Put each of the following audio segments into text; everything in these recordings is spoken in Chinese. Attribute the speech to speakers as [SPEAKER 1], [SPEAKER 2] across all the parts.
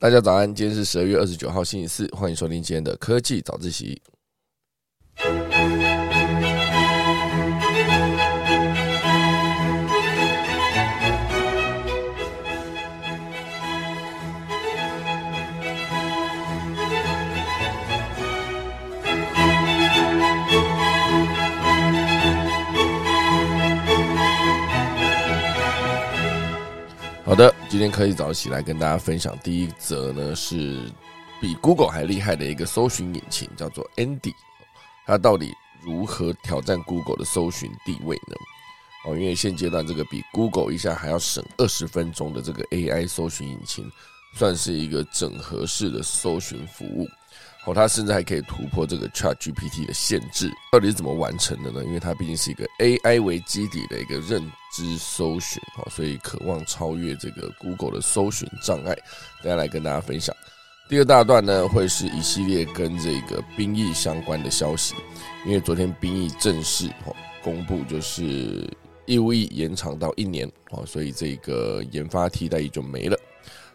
[SPEAKER 1] 大家早安，今天是十二月二十九号，星期四，欢迎收听今天的科技早自习。好的，今天可以早起来跟大家分享第一则呢，是比 Google 还厉害的一个搜寻引擎，叫做 Andy。它到底如何挑战 Google 的搜寻地位呢？哦，因为现阶段这个比 Google 一下还要省二十分钟的这个 AI 搜寻引擎，算是一个整合式的搜寻服务。哦，它甚至还可以突破这个 Chat GPT 的限制，到底是怎么完成的呢？因为它毕竟是一个 AI 为基底的一个认知搜寻，哦，所以渴望超越这个 Google 的搜寻障碍。等下来跟大家分享。第二大段呢，会是一系列跟这个兵役相关的消息，因为昨天兵役正式哦公布，就是义务役延长到一年，哦，所以这个研发替代役就没了。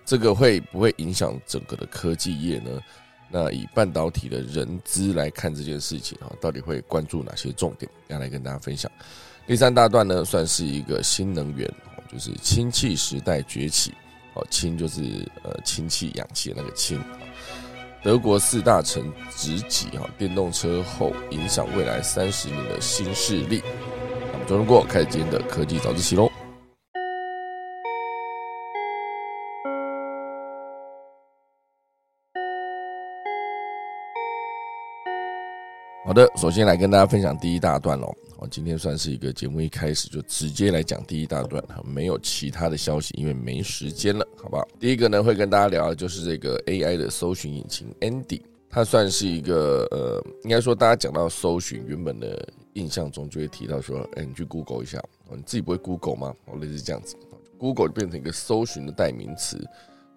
[SPEAKER 1] 这个会不会影响整个的科技业呢？那以半导体的人资来看这件事情啊，到底会关注哪些重点？要来跟大家分享。第三大段呢，算是一个新能源，就是氢气时代崛起。哦，氢就是呃氢气、氧气的那个氢。德国四大城直挤哈电动车后，影响未来三十年的新势力。那么，周中过开始今天的科技早自习喽。好的，首先来跟大家分享第一大段喽。哦，今天算是一个节目一开始就直接来讲第一大段，没有其他的消息，因为没时间了，好不好？第一个呢，会跟大家聊的就是这个 AI 的搜寻引擎 Andy，它算是一个呃，应该说大家讲到搜寻，原本的印象中就会提到说，哎，你去 Google 一下，你自己不会 Google 吗？哦，类似这样子，Google 就变成一个搜寻的代名词，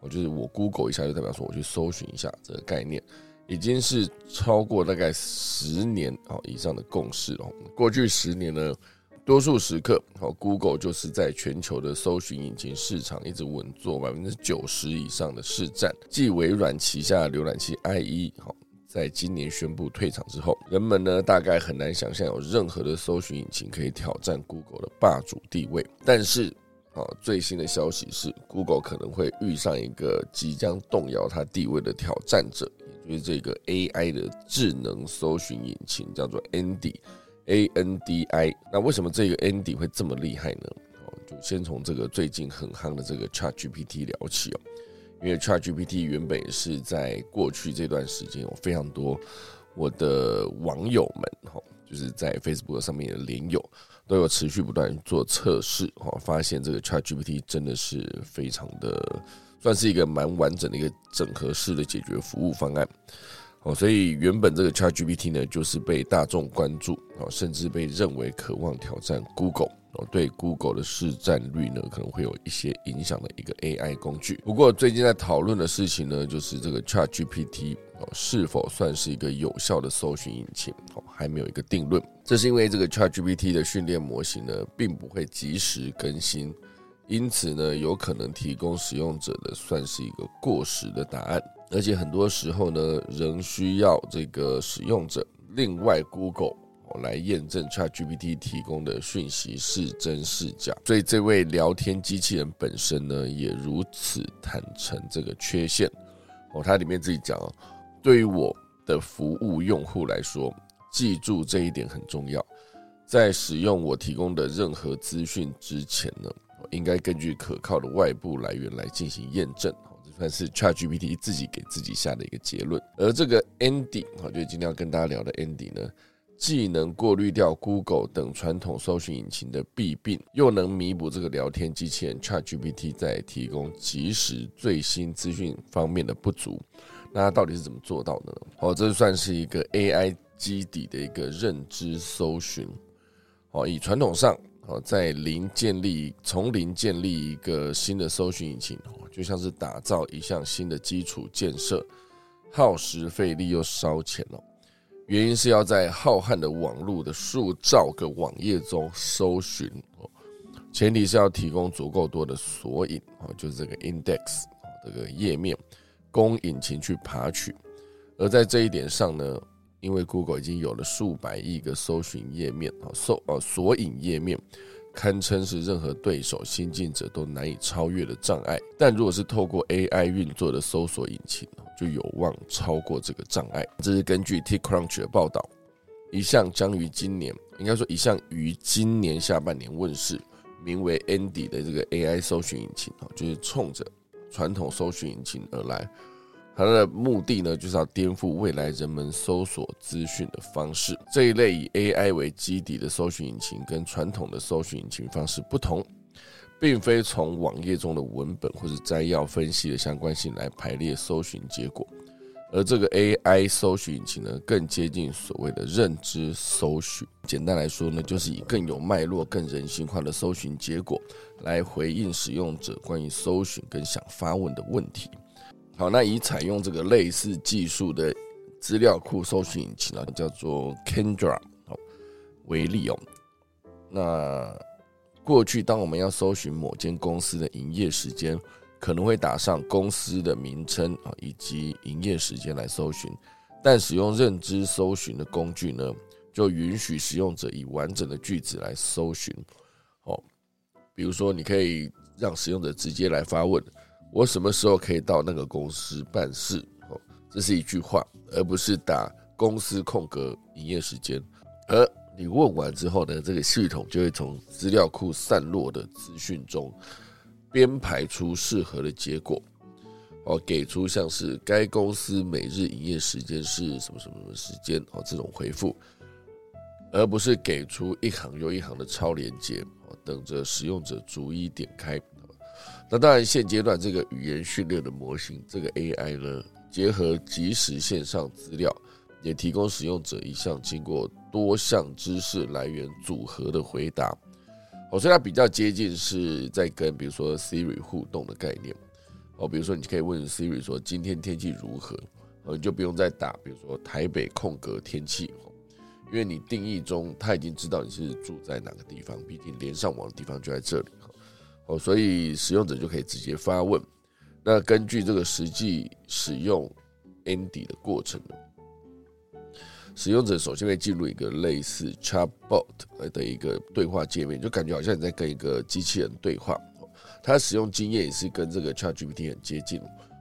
[SPEAKER 1] 我就是我 Google 一下，就代表说我去搜寻一下这个概念。已经是超过大概十年哦以上的共识哦。过去十年呢，多数时刻哦，Google 就是在全球的搜寻引擎市场一直稳坐百分之九十以上的市占。继微软旗下浏览器 IE 好，在今年宣布退场之后，人们呢大概很难想象有任何的搜寻引擎可以挑战 Google 的霸主地位。但是啊，最新的消息是，Google 可能会遇上一个即将动摇它地位的挑战者。就是这个 AI 的智能搜寻引擎叫做 Andy，A N D I。那为什么这个 Andy 会这么厉害呢？哦，就先从这个最近很夯的这个 ChatGPT 聊起哦。因为 ChatGPT 原本是在过去这段时间有非常多我的网友们哈，就是在 Facebook 上面的连友都有持续不断做测试哈，发现这个 ChatGPT 真的是非常的。算是一个蛮完整的一个整合式的解决服务方案，哦，所以原本这个 ChatGPT 呢，就是被大众关注，哦，甚至被认为渴望挑战 Google，哦，对 Google 的市占率呢，可能会有一些影响的一个 AI 工具。不过最近在讨论的事情呢，就是这个 ChatGPT 哦，是否算是一个有效的搜寻引擎，哦，还没有一个定论。这是因为这个 ChatGPT 的训练模型呢，并不会及时更新。因此呢，有可能提供使用者的算是一个过时的答案，而且很多时候呢，仍需要这个使用者另外 Google 来验证 ChatGPT 提供的讯息是真是假。所以这位聊天机器人本身呢，也如此坦诚这个缺陷。哦，它里面自己讲哦，对于我的服务用户来说，记住这一点很重要，在使用我提供的任何资讯之前呢。应该根据可靠的外部来源来进行验证，这算是 ChatGPT 自己给自己下的一个结论。而这个 Andy，好，就是今天要跟大家聊的 Andy 呢，既能过滤掉 Google 等传统搜寻引擎的弊病，又能弥补这个聊天机器人 ChatGPT 在提供即时最新资讯方面的不足。那它到底是怎么做到的呢？哦，这算是一个 AI 基底的一个认知搜寻。哦，以传统上。哦，在零建立从零建立一个新的搜寻引擎，就像是打造一项新的基础建设，耗时费力又烧钱哦。原因是要在浩瀚的网络的数兆个网页中搜寻哦，前提是要提供足够多的索引哦，就是这个 index 这个页面，供引擎去爬取。而在这一点上呢，因为 Google 已经有了数百亿个搜寻页面啊，搜呃索引页面，堪称是任何对手、新进者都难以超越的障碍。但如果是透过 AI 运作的搜索引擎，就有望超过这个障碍。这是根据 TechCrunch 的报道，一项将于今年，应该说一项于今年下半年问世，名为 Andy 的这个 AI 搜寻引擎啊，就是冲着传统搜寻引擎而来。它的目的呢，就是要颠覆未来人们搜索资讯的方式。这一类以 AI 为基底的搜寻引擎，跟传统的搜寻引擎方式不同，并非从网页中的文本或者摘要分析的相关性来排列搜寻结果，而这个 AI 搜寻引擎呢，更接近所谓的认知搜寻。简单来说呢，就是以更有脉络、更人性化的搜寻结果，来回应使用者关于搜寻跟想发问的问题。好，那以采用这个类似技术的资料库搜寻引擎呢，叫做 Kendra 哦为例哦。那过去当我们要搜寻某间公司的营业时间，可能会打上公司的名称啊以及营业时间来搜寻，但使用认知搜寻的工具呢，就允许使用者以完整的句子来搜寻哦。比如说，你可以让使用者直接来发问。我什么时候可以到那个公司办事？哦，这是一句话，而不是打公司空格营业时间。而你问完之后呢，这个系统就会从资料库散落的资讯中编排出适合的结果，哦，给出像是该公司每日营业时间是什么什么什么时间哦这种回复，而不是给出一行又一行的超连接，哦，等着使用者逐一点开。那当然，现阶段这个语言训练的模型，这个 AI 呢，结合即时线上资料，也提供使用者一项经过多项知识来源组合的回答。哦，所以它比较接近是在跟比如说 Siri 互动的概念。哦，比如说你可以问 Siri 说今天天气如何，哦，你就不用再打，比如说台北空格天气，因为你定义中它已经知道你是住在哪个地方，毕竟连上网的地方就在这里。哦，所以使用者就可以直接发问。那根据这个实际使用 Andy 的过程，使用者首先会进入一个类似 Chatbot 的一个对话界面，就感觉好像你在跟一个机器人对话。它使用经验也是跟这个 ChatGPT 很接近。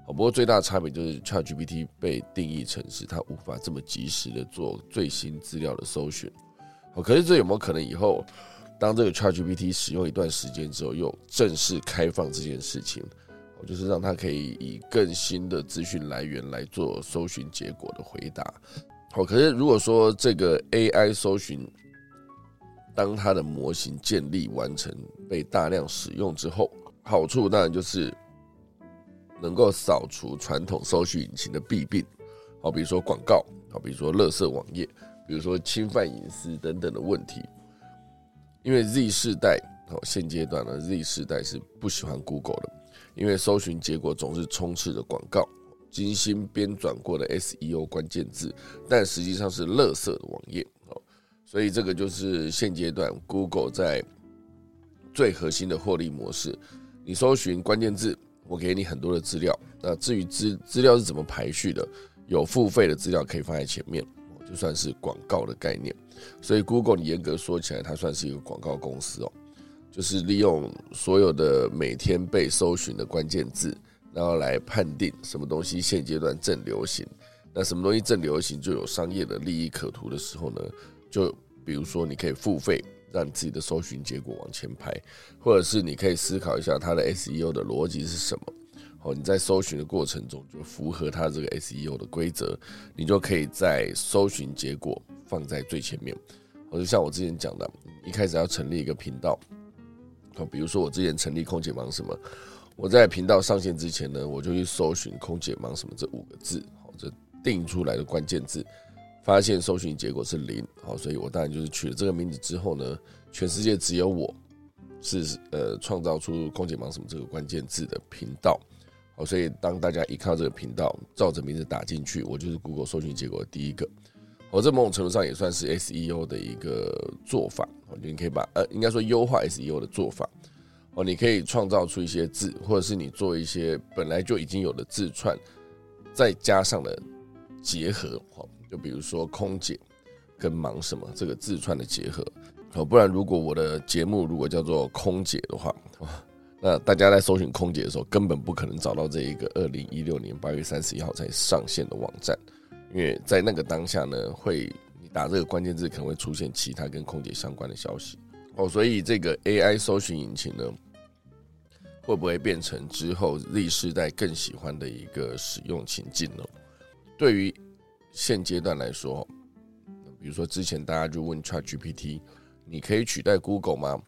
[SPEAKER 1] 哦，不过最大的差别就是 ChatGPT 被定义成是它无法这么及时的做最新资料的搜寻。哦，可是这有没有可能以后？当这个 ChatGPT 使用一段时间之后，又正式开放这件事情，我就是让它可以以更新的资讯来源来做搜寻结果的回答。好，可是如果说这个 AI 搜寻，当它的模型建立完成、被大量使用之后，好处当然就是能够扫除传统搜寻引擎的弊病，好，比如说广告，好，比如说垃圾网页，比如说侵犯隐私等等的问题。因为 Z 世代哦，现阶段呢，Z 世代是不喜欢 Google 的，因为搜寻结果总是充斥着广告、精心编转过的 SEO 关键字，但实际上是垃圾的网页哦，所以这个就是现阶段 Google 在最核心的获利模式。你搜寻关键字，我给你很多的资料，那至于资资料是怎么排序的，有付费的资料可以放在前面。就算是广告的概念，所以 Google 你严格说起来，它算是一个广告公司哦，就是利用所有的每天被搜寻的关键字，然后来判定什么东西现阶段正流行。那什么东西正流行，就有商业的利益可图的时候呢？就比如说，你可以付费让你自己的搜寻结果往前排，或者是你可以思考一下它的 SEO 的逻辑是什么。哦，你在搜寻的过程中就符合它这个 SEO 的规则，你就可以在搜寻结果放在最前面。我就像我之前讲的，一开始要成立一个频道，哦，比如说我之前成立空姐忙什么，我在频道上线之前呢，我就去搜寻空姐忙什么这五个字，好，这定出来的关键字，发现搜寻结果是零，好，所以我当然就是取了这个名字之后呢，全世界只有我是呃创造出空姐忙什么这个关键字的频道。哦，所以当大家一看到这个频道，照着名字打进去，我就是 Google 搜寻结果的第一个。哦，这某种程度上也算是 SEO 的一个做法。哦，你可以把呃，应该说优化 SEO 的做法。哦，你可以创造出一些字，或者是你做一些本来就已经有的字串，再加上了结合，哦，就比如说空姐跟忙什么这个字串的结合，哦，不然如果我的节目如果叫做空姐的话，那大家在搜寻空姐的时候，根本不可能找到这一个二零一六年八月三十一号才上线的网站，因为在那个当下呢，会你打这个关键字可能会出现其他跟空姐相关的消息，哦，所以这个 AI 搜寻引擎呢。会不会变成之后 Z 世代更喜欢的一个使用情境呢？对于现阶段来说，比如说之前大家就问 Chat GPT，你可以取代 Google 吗？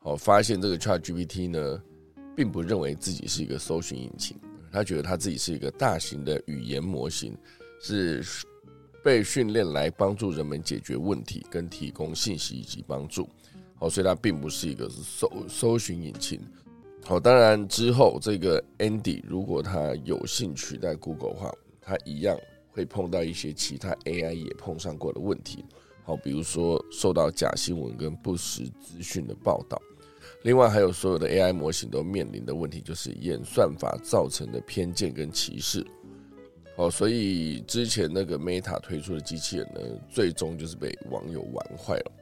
[SPEAKER 1] 好，发现这个 Chat GPT 呢，并不认为自己是一个搜寻引擎，他觉得他自己是一个大型的语言模型，是被训练来帮助人们解决问题跟提供信息以及帮助。好，所以它并不是一个搜搜寻引擎。好，当然之后这个 Andy 如果他有幸取代 Google 的话，他一样会碰到一些其他 AI 也碰上过的问题。好，比如说受到假新闻跟不实资讯的报道，另外还有所有的 AI 模型都面临的问题，就是演算法造成的偏见跟歧视。好，所以之前那个 Meta 推出的机器人呢，最终就是被网友玩坏了，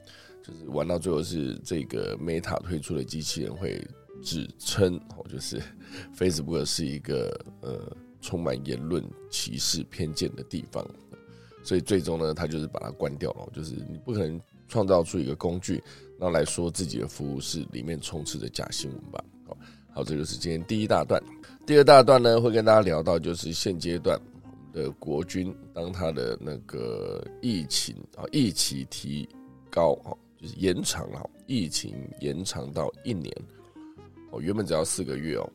[SPEAKER 1] 就是玩到最后是这个 Meta 推出的机器人会。指称哦，就是 Facebook 是一个呃充满言论歧视偏见的地方，所以最终呢，他就是把它关掉了。就是你不可能创造出一个工具，然后来说自己的服务是里面充斥着假新闻吧？好，好，这就是今天第一大段。第二大段呢，会跟大家聊到就是现阶段的国军，当他的那个疫情啊，疫情提高啊，就是延长了疫情延长到一年。哦，原本只要四个月哦，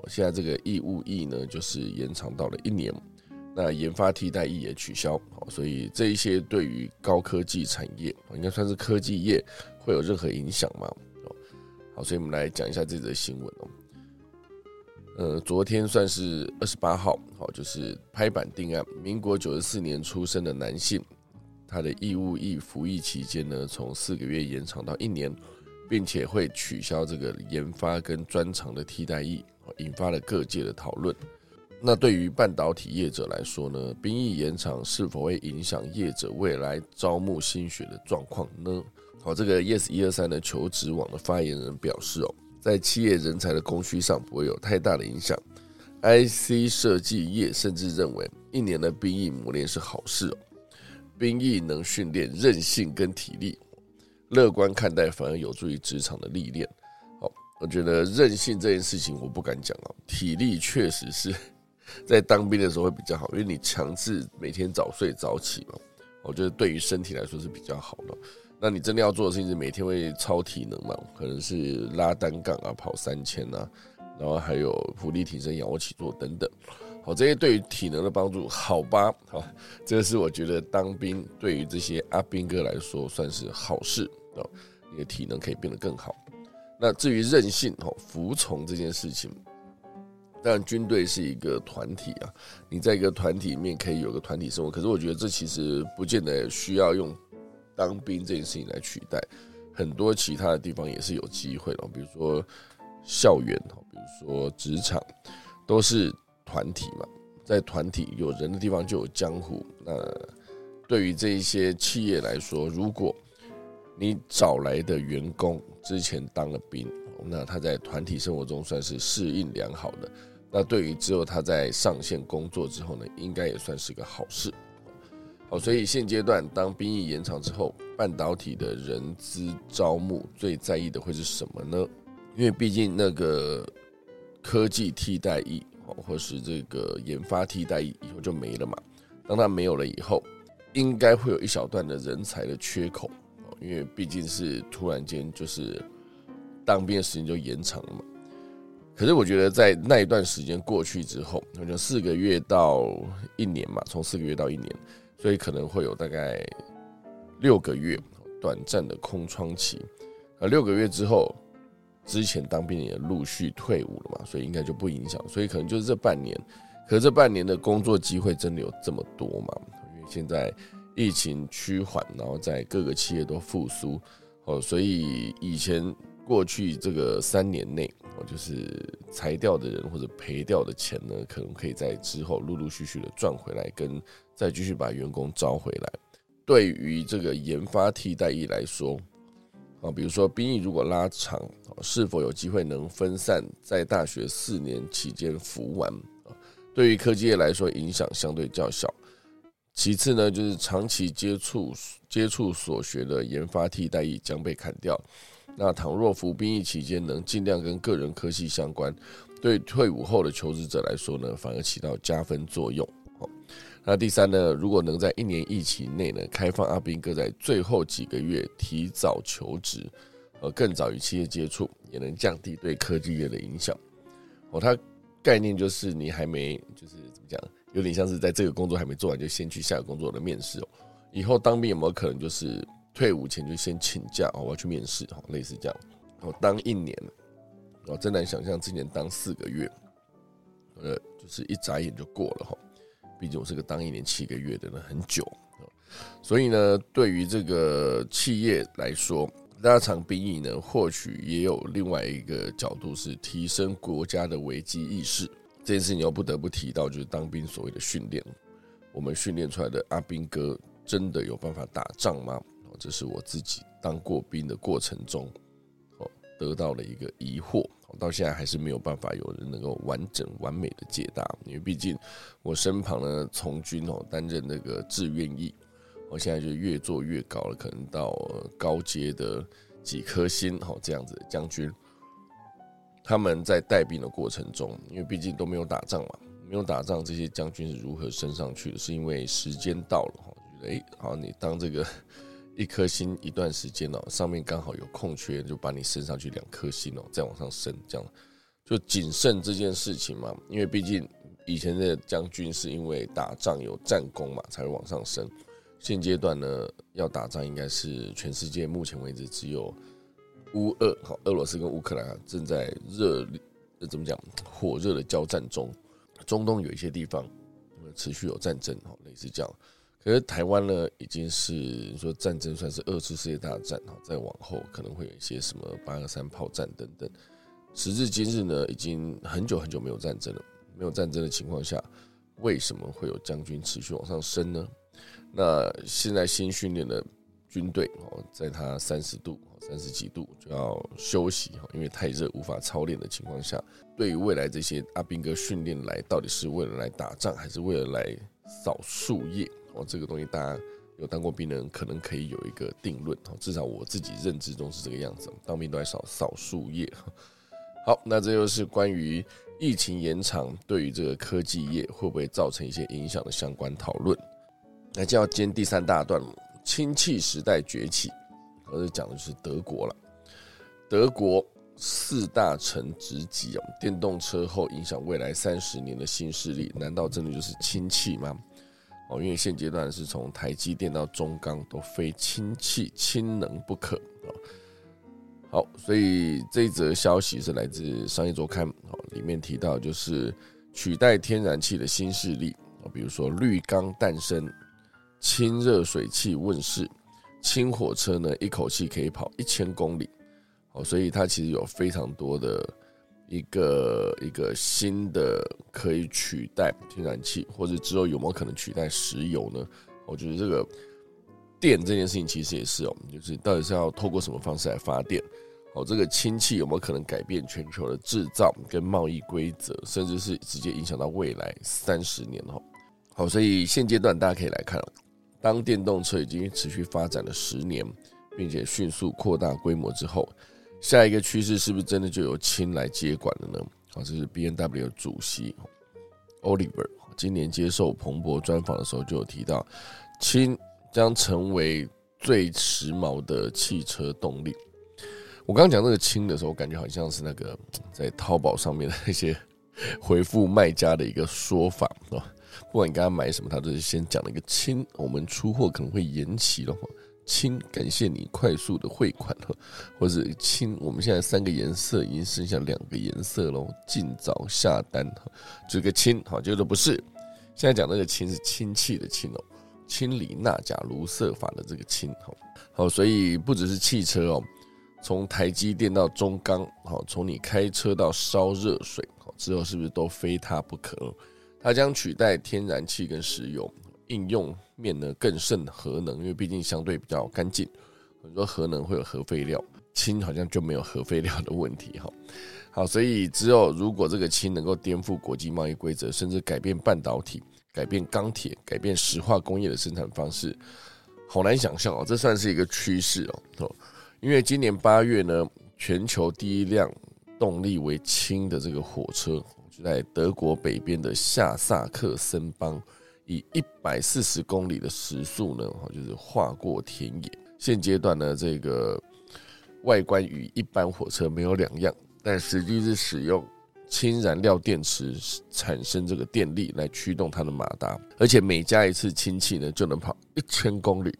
[SPEAKER 1] 我现在这个义务役呢，就是延长到了一年。那研发替代役也取消，哦，所以这一些对于高科技产业，应该算是科技业，会有任何影响吗？好，所以我们来讲一下这则新闻哦。呃，昨天算是二十八号，好，就是拍板定案，民国九十四年出生的男性，他的义务役服役期间呢，从四个月延长到一年。并且会取消这个研发跟专长的替代役，引发了各界的讨论。那对于半导体业者来说呢，兵役延长是否会影响业者未来招募新血的状况呢？好，这个 Yes 一二三的求职网的发言人表示哦，在企业人才的供需上不会有太大的影响。IC 设计业甚至认为，一年的兵役磨练是好事哦，兵役能训练韧性跟体力。乐观看待反而有助于职场的历练。好，我觉得韧性这件事情我不敢讲哦，体力确实是在当兵的时候会比较好，因为你强制每天早睡早起嘛。我觉得对于身体来说是比较好的。那你真的要做的事情是每天会超体能嘛？可能是拉单杠啊、跑三千啊，然后还有浮力挺身、仰卧起坐等等。好，这些对于体能的帮助，好吧？好，这个是我觉得当兵对于这些阿兵哥来说算是好事哦，你的体能可以变得更好。那至于韧性、哈服从这件事情，但军队是一个团体啊，你在一个团体里面可以有个团体生活，可是我觉得这其实不见得需要用当兵这件事情来取代，很多其他的地方也是有机会的，比如说校园哈，比如说职场，都是。团体嘛，在团体有人的地方就有江湖。那对于这一些企业来说，如果你找来的员工之前当了兵，那他在团体生活中算是适应良好的。那对于之后他在上线工作之后呢，应该也算是个好事。好，所以现阶段当兵役延长之后，半导体的人资招募最在意的会是什么呢？因为毕竟那个科技替代役。或是这个研发替代役以后就没了嘛？当它没有了以后，应该会有一小段的人才的缺口哦，因为毕竟是突然间就是当兵的时间就延长了嘛。可是我觉得在那一段时间过去之后，就四个月到一年嘛，从四个月到一年，所以可能会有大概六个月短暂的空窗期，而六个月之后。之前当兵也陆续退伍了嘛，所以应该就不影响，所以可能就是这半年，可是这半年的工作机会真的有这么多嘛？因为现在疫情趋缓，然后在各个企业都复苏，哦，所以以前过去这个三年内，我，就是裁掉的人或者赔掉的钱呢，可能可以在之后陆陆续续的赚回来，跟再继续把员工招回来。对于这个研发替代役来说，啊，比如说兵役如果拉长，是否有机会能分散在大学四年期间服完？啊，对于科技业来说，影响相对较小。其次呢，就是长期接触接触所学的研发替代役将被砍掉。那倘若服兵役期间能尽量跟个人科系相关，对退伍后的求职者来说呢，反而起到加分作用。哦，那第三呢，如果能在一年疫情内呢，开放阿兵哥在最后几个月提早求职，呃，更早与企业接触，也能降低对科技业的影响。哦，它概念就是你还没就是怎么讲？有点像是在这个工作还没做完，就先去下个工作的面试哦。以后当兵有没有可能就是退伍前就先请假哦，我要去面试哈，类似这样。我，当一年，我，真难想象之前当四个月，呃，就是一眨眼就过了哈。毕竟我是个当一年七个月的人，很久。所以呢，对于这个企业来说，拉长兵役呢，或许也有另外一个角度，是提升国家的危机意识。这件事你又不得不提到，就是当兵所谓的训练，我们训练出来的阿兵哥真的有办法打仗吗？这是我自己当过兵的过程中，哦，得到了一个疑惑，到现在还是没有办法有人能够完整完美的解答，因为毕竟我身旁呢从军哦，担任那个志愿役，我现在就越做越高了，可能到高阶的几颗星哦这样子将军。他们在带兵的过程中，因为毕竟都没有打仗嘛，没有打仗，这些将军是如何升上去的？是因为时间到了哈，觉得哎，好，你当这个一颗星一段时间哦，上面刚好有空缺，就把你升上去两颗星哦，再往上升，这样就谨慎这件事情嘛。因为毕竟以前的将军是因为打仗有战功嘛，才会往上升。现阶段呢，要打仗应该是全世界目前为止只有。乌俄好，俄罗斯跟乌克兰正在热，怎么讲？火热的交战中。中东有一些地方持续有战争，哈，类似这样。可是台湾呢，已经是说战争算是二次世界大战，哈，再往后可能会有一些什么八二三炮战等等。时至今日呢，已经很久很久没有战争了。没有战争的情况下，为什么会有将军持续往上升呢？那现在新训练的军队哦，在他三十度。三十几度就要休息哈，因为太热无法操练的情况下，对于未来这些阿兵哥训练来，到底是为了来打仗，还是为了来扫树叶？哦，这个东西大家有当过兵的人可能可以有一个定论哦，至少我自己认知中是这个样子。当兵都在扫扫树叶。好，那这就是关于疫情延长对于这个科技业会不会造成一些影响的相关讨论。那就要接第三大段了，氢气时代崛起。而是讲的就是德国了，德国四大城直击哦，电动车后影响未来三十年的新势力，难道真的就是氢气吗？哦，因为现阶段是从台积电到中钢都非氢气氢能不可啊。好，所以这则消息是来自商业周刊哦，里面提到就是取代天然气的新势力啊，比如说绿钢诞生，氢热水器问世。氢火车呢，一口气可以跑一千公里，哦，所以它其实有非常多的一个一个新的可以取代天然气，或者之后有没有可能取代石油呢？我觉得这个电这件事情其实也是哦，就是到底是要透过什么方式来发电？哦，这个氢气有没有可能改变全球的制造跟贸易规则，甚至是直接影响到未来三十年？哦，好，所以现阶段大家可以来看。当电动车已经持续发展了十年，并且迅速扩大规模之后，下一个趋势是不是真的就由氢来接管了呢？啊，这是 B N W 主席 Oliver 今年接受彭博专访的时候就有提到，氢将成为最时髦的汽车动力。我刚刚讲那个氢的时候，我感觉好像是那个在淘宝上面的那些回复卖家的一个说法啊。不管你刚刚买什么，他都是先讲了一个“亲”，我们出货可能会延期了，亲，感谢你快速的汇款了，或者亲，我们现在三个颜色已经剩下两个颜色喽，尽早下单哈，这个亲，好，这个不是，现在讲那个亲是氢气的氢哦，氢锂钠钾卢瑟法的这个氢，好，好，所以不只是汽车哦，从台积电到中钢，好，从你开车到烧热水，好，之后是不是都非它不可？它将取代天然气跟石油，应用面呢更甚核能，因为毕竟相对比较干净。很多核能会有核废料，氢好像就没有核废料的问题，哈。好，所以只有如果这个氢能够颠覆国际贸易规则，甚至改变半导体、改变钢铁、改变石化工业的生产方式，好难想象哦。这算是一个趋势哦。因为今年八月呢，全球第一辆动力为氢的这个火车，就在德国北边的下萨克森邦，以一百四十公里的时速呢，就是划过田野。现阶段呢，这个外观与一般火车没有两样，但实际是使用氢燃料电池产生这个电力来驱动它的马达，而且每加一次氢气呢，就能跑一千公里，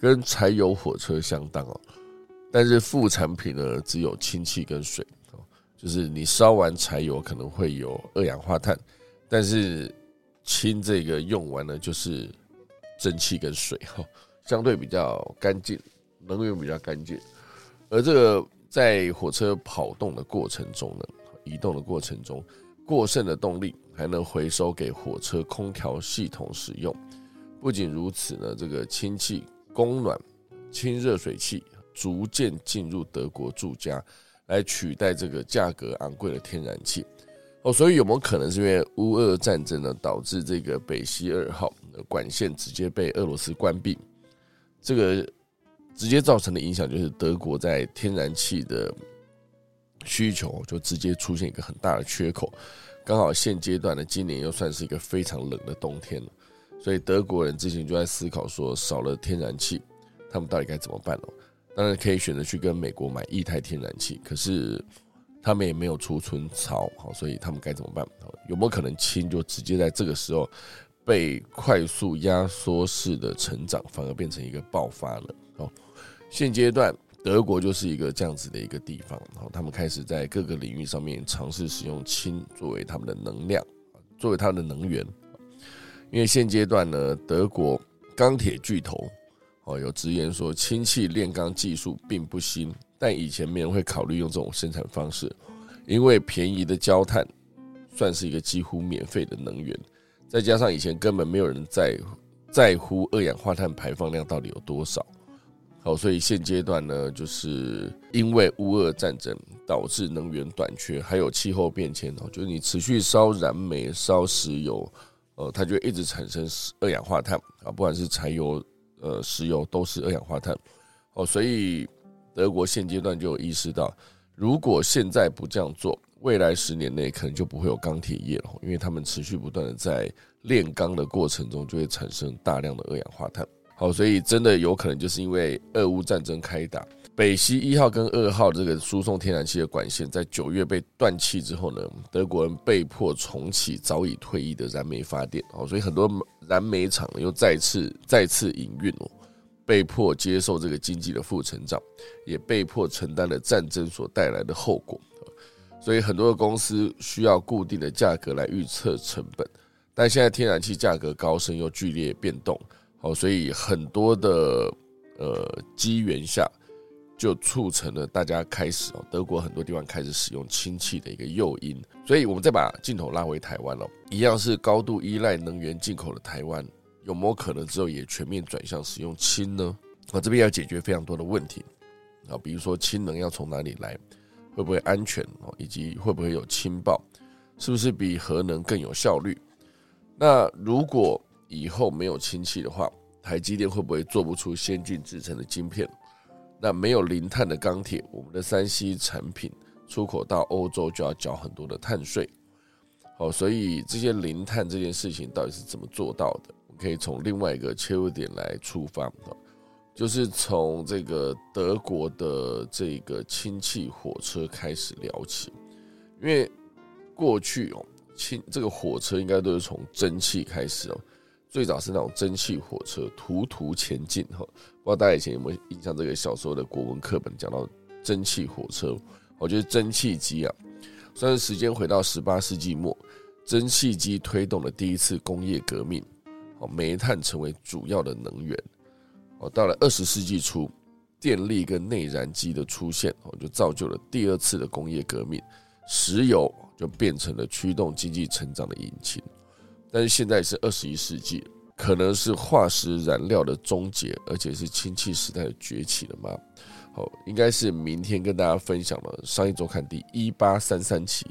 [SPEAKER 1] 跟柴油火车相当哦。但是副产品呢，只有氢气跟水哦，就是你烧完柴油可能会有二氧化碳，但是氢这个用完呢，就是蒸汽跟水哈，相对比较干净，能源比较干净。而这个在火车跑动的过程中呢，移动的过程中，过剩的动力还能回收给火车空调系统使用。不仅如此呢，这个氢气供暖、氢热水器。逐渐进入德国住家，来取代这个价格昂贵的天然气哦，所以有没有可能是因为乌俄战争呢，导致这个北溪二号管线直接被俄罗斯关闭？这个直接造成的影响就是德国在天然气的需求就直接出现一个很大的缺口。刚好现阶段呢，今年又算是一个非常冷的冬天了，所以德国人之前就在思考说，少了天然气，他们到底该怎么办呢？当然可以选择去跟美国买液态天然气，可是他们也没有储存槽，好，所以他们该怎么办？有没有可能氢就直接在这个时候被快速压缩式的成长，反而变成一个爆发了？哦，现阶段德国就是一个这样子的一个地方，然后他们开始在各个领域上面尝试使用氢作为他们的能量，作为他们的能源，因为现阶段呢，德国钢铁巨头。哦，有直言说氢气炼钢技术并不新，但以前没人会考虑用这种生产方式，因为便宜的焦炭算是一个几乎免费的能源，再加上以前根本没有人在在乎二氧化碳排放量到底有多少。好，所以现阶段呢，就是因为乌俄战争导致能源短缺，还有气候变迁哦，就是你持续烧燃煤、烧石油，呃，它就一直产生二氧化碳啊，不管是柴油。呃，石油都是二氧化碳，哦，所以德国现阶段就有意识到，如果现在不这样做，未来十年内可能就不会有钢铁业了，因为他们持续不断的在炼钢的过程中就会产生大量的二氧化碳。好，所以真的有可能就是因为俄乌战争开打，北溪一号跟二号这个输送天然气的管线在九月被断气之后呢，德国人被迫重启早已退役的燃煤发电。哦，所以很多燃煤厂又再次再次营运哦，被迫接受这个经济的负成长，也被迫承担了战争所带来的后果。所以很多的公司需要固定的价格来预测成本，但现在天然气价格高升又剧烈变动。哦，所以很多的呃机缘下，就促成了大家开始哦，德国很多地方开始使用氢气的一个诱因。所以我们再把镜头拉回台湾了，一样是高度依赖能源进口的台湾，有没有可能之后也全面转向使用氢呢？啊，这边要解决非常多的问题啊，比如说氢能要从哪里来，会不会安全哦，以及会不会有氢爆，是不是比核能更有效率？那如果以后没有氢气的话，台积电会不会做不出先进制成的晶片？那没有零碳的钢铁，我们的三 C 产品出口到欧洲就要缴很多的碳税。好，所以这些零碳这件事情到底是怎么做到的？可以从另外一个切入点来出发，就是从这个德国的这个氢气火车开始聊起，因为过去哦，氢这个火车应该都是从蒸汽开始哦。最早是那种蒸汽火车，途途前进哈，不知道大家以前有没有印象？这个小时候的国文课本讲到蒸汽火车，我觉得蒸汽机啊，算是时间回到十八世纪末，蒸汽机推动了第一次工业革命，煤炭成为主要的能源，哦，到了二十世纪初，电力跟内燃机的出现，哦，就造就了第二次的工业革命，石油就变成了驱动经济成长的引擎。但是现在是二十一世纪，可能是化石燃料的终结，而且是氢气时代的崛起了吗？好，应该是明天跟大家分享了商业周刊第一八三三期，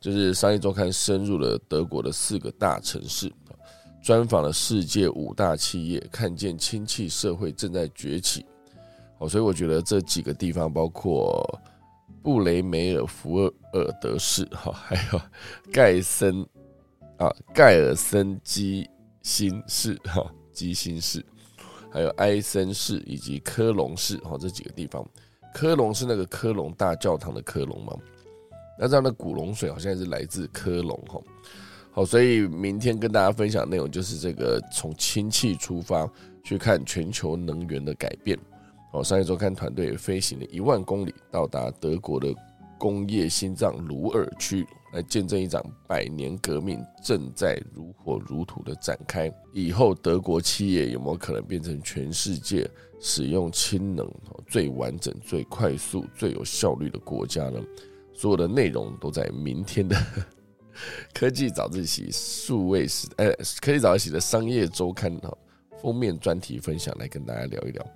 [SPEAKER 1] 就是商业周刊深入了德国的四个大城市。专访了世界五大企业，看见氢气社会正在崛起。哦，所以我觉得这几个地方，包括布雷梅尔福尔尔德市，哈，还有盖森啊盖尔森基辛市，哈基辛市，还有埃森市以及科隆市，哈这几个地方。科隆是那个科隆大教堂的科隆吗？那这样的古龙水好像是来自科隆，哈。好，所以明天跟大家分享内容就是这个从氢气出发去看全球能源的改变。哦，商业周刊团队飞行了一万公里，到达德国的工业心脏鲁尔区，来见证一场百年革命正在如火如荼的展开。以后德国企业有没有可能变成全世界使用氢能最完整、最快速、最有效率的国家呢？所有的内容都在明天的。科技早自习数位时，呃，科技早自习的商业周刊哈封面专题分享来跟大家聊一聊。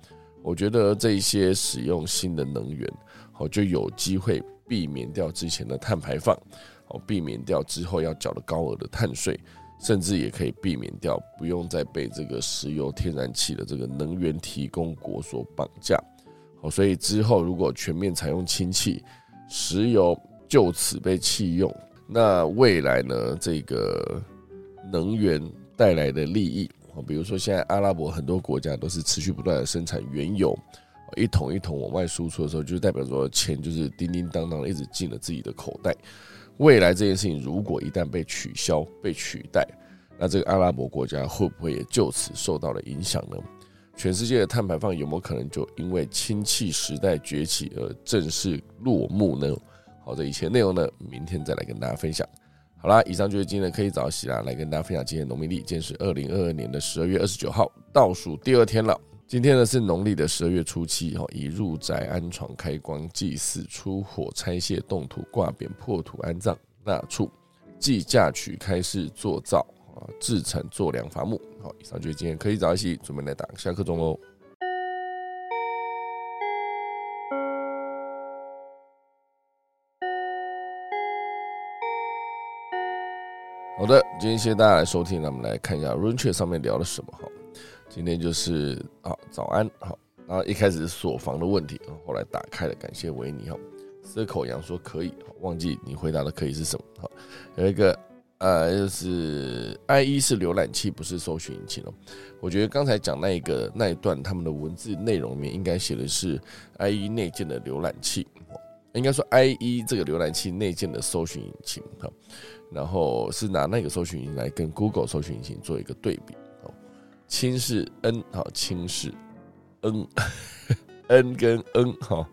[SPEAKER 1] 我觉得这一些使用新的能源，好就有机会避免掉之前的碳排放，好避免掉之后要缴的高额的碳税，甚至也可以避免掉不用再被这个石油天然气的这个能源提供国所绑架。好，所以之后如果全面采用氢气，石油就此被弃用。那未来呢？这个能源带来的利益啊，比如说现在阿拉伯很多国家都是持续不断的生产原油，一桶一桶往外输出的时候，就代表说钱就是叮叮当当一直进了自己的口袋。未来这件事情如果一旦被取消、被取代，那这个阿拉伯国家会不会也就此受到了影响呢？全世界的碳排放有没有可能就因为氢气时代崛起而正式落幕呢？好，这一切内容呢，明天再来跟大家分享。好啦，以上就是今天的可以早起啦，来跟大家分享今天农民历，今天是二零二二年的十二月二十九号，倒数第二天了。今天呢是农历的十二月初七，哈，以入宅安床、开光、祭祀、出火、拆卸、动土、挂匾、破土、安葬、纳畜、祭嫁娶、开市、做灶啊、制成、做粮、伐木。好，以上就是今天可以早起，准备来打下课钟喽。好的，今天谢谢大家来收听，那我们来看一下 Runche 上面聊了什么哈。今天就是啊，早安好，然后一开始是锁房的问题，后来打开了，感谢维尼哈。蛇口羊说可以，忘记你回答的可以是什么哈。有一个呃，就是 IE 是浏览器，不是搜寻引擎哦。我觉得刚才讲那一个那一段他们的文字内容里面应该写的是 IE 内建的浏览器，应该说 IE 这个浏览器内建的搜寻引擎哈。然后是拿那个搜寻引擎来跟 Google 搜寻引擎做一个对比哦，轻是 N 好，轻是 N，N 跟 N 哈，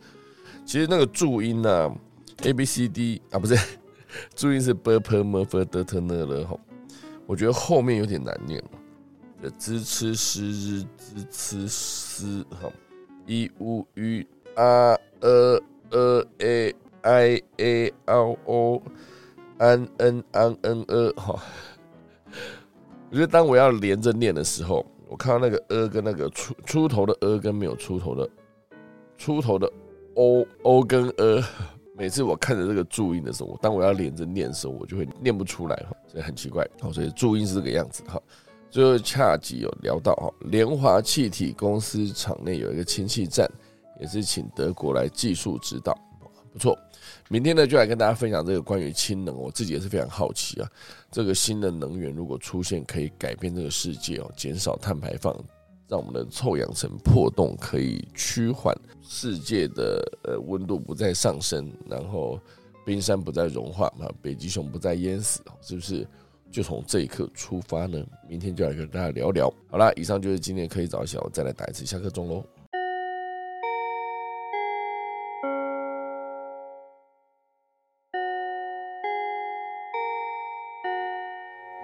[SPEAKER 1] 其实那个注音呢，A B C D 啊不是，注音是 B P M F D T N L 哈，我觉得后面有点难念了，支吃诗日支吃诗哈，E U U R E E A I A L O。安恩安恩呃哈，我觉得当我要连着念的时候，我看到那个呃跟那个出出头的呃跟没有出头的出头的 o o 跟呃，每次我看着这个注音的时候，我当我要连着念的时候，我就会念不出来哈，所以很奇怪。好，所以注音是这个样子哈。最后恰吉有聊到哈，联华气体公司厂内有一个氢气站，也是请德国来技术指导，不错。明天呢，就来跟大家分享这个关于氢能，我自己也是非常好奇啊。这个新的能源如果出现，可以改变这个世界哦，减少碳排放，让我们的臭氧层破洞可以趋缓，世界的呃温度不再上升，然后冰山不再融化啊，北极熊不再淹死，是不是？就从这一刻出发呢？明天就来跟大家聊聊。好啦，以上就是今天可以早小，再来打一次下课钟喽。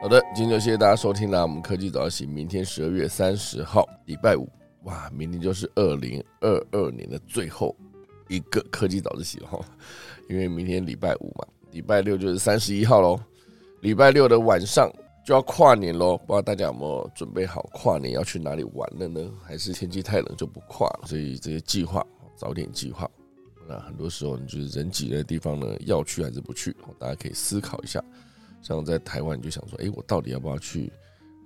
[SPEAKER 1] 好的，今天就谢谢大家收听啦。我们科技早起，明天十二月三十号，礼拜五哇，明天就是二零二二年的最后一个科技早自习哈，因为明天礼拜五嘛，礼拜六就是三十一号喽。礼拜六的晚上就要跨年喽，不知道大家有没有准备好跨年要去哪里玩了呢？还是天气太冷就不跨了？所以这些计划早点计划。那很多时候你就是人挤的地方呢，要去还是不去？大家可以思考一下。像在台湾，你就想说，哎，我到底要不要去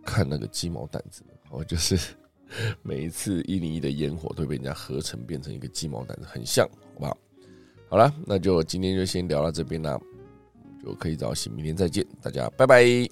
[SPEAKER 1] 看那个鸡毛掸子？哦，就是 每一次一零一的烟火都被人家合成变成一个鸡毛掸子，很像，好不好？好了，那就今天就先聊到这边啦，就可以早起，明天再见，大家拜拜。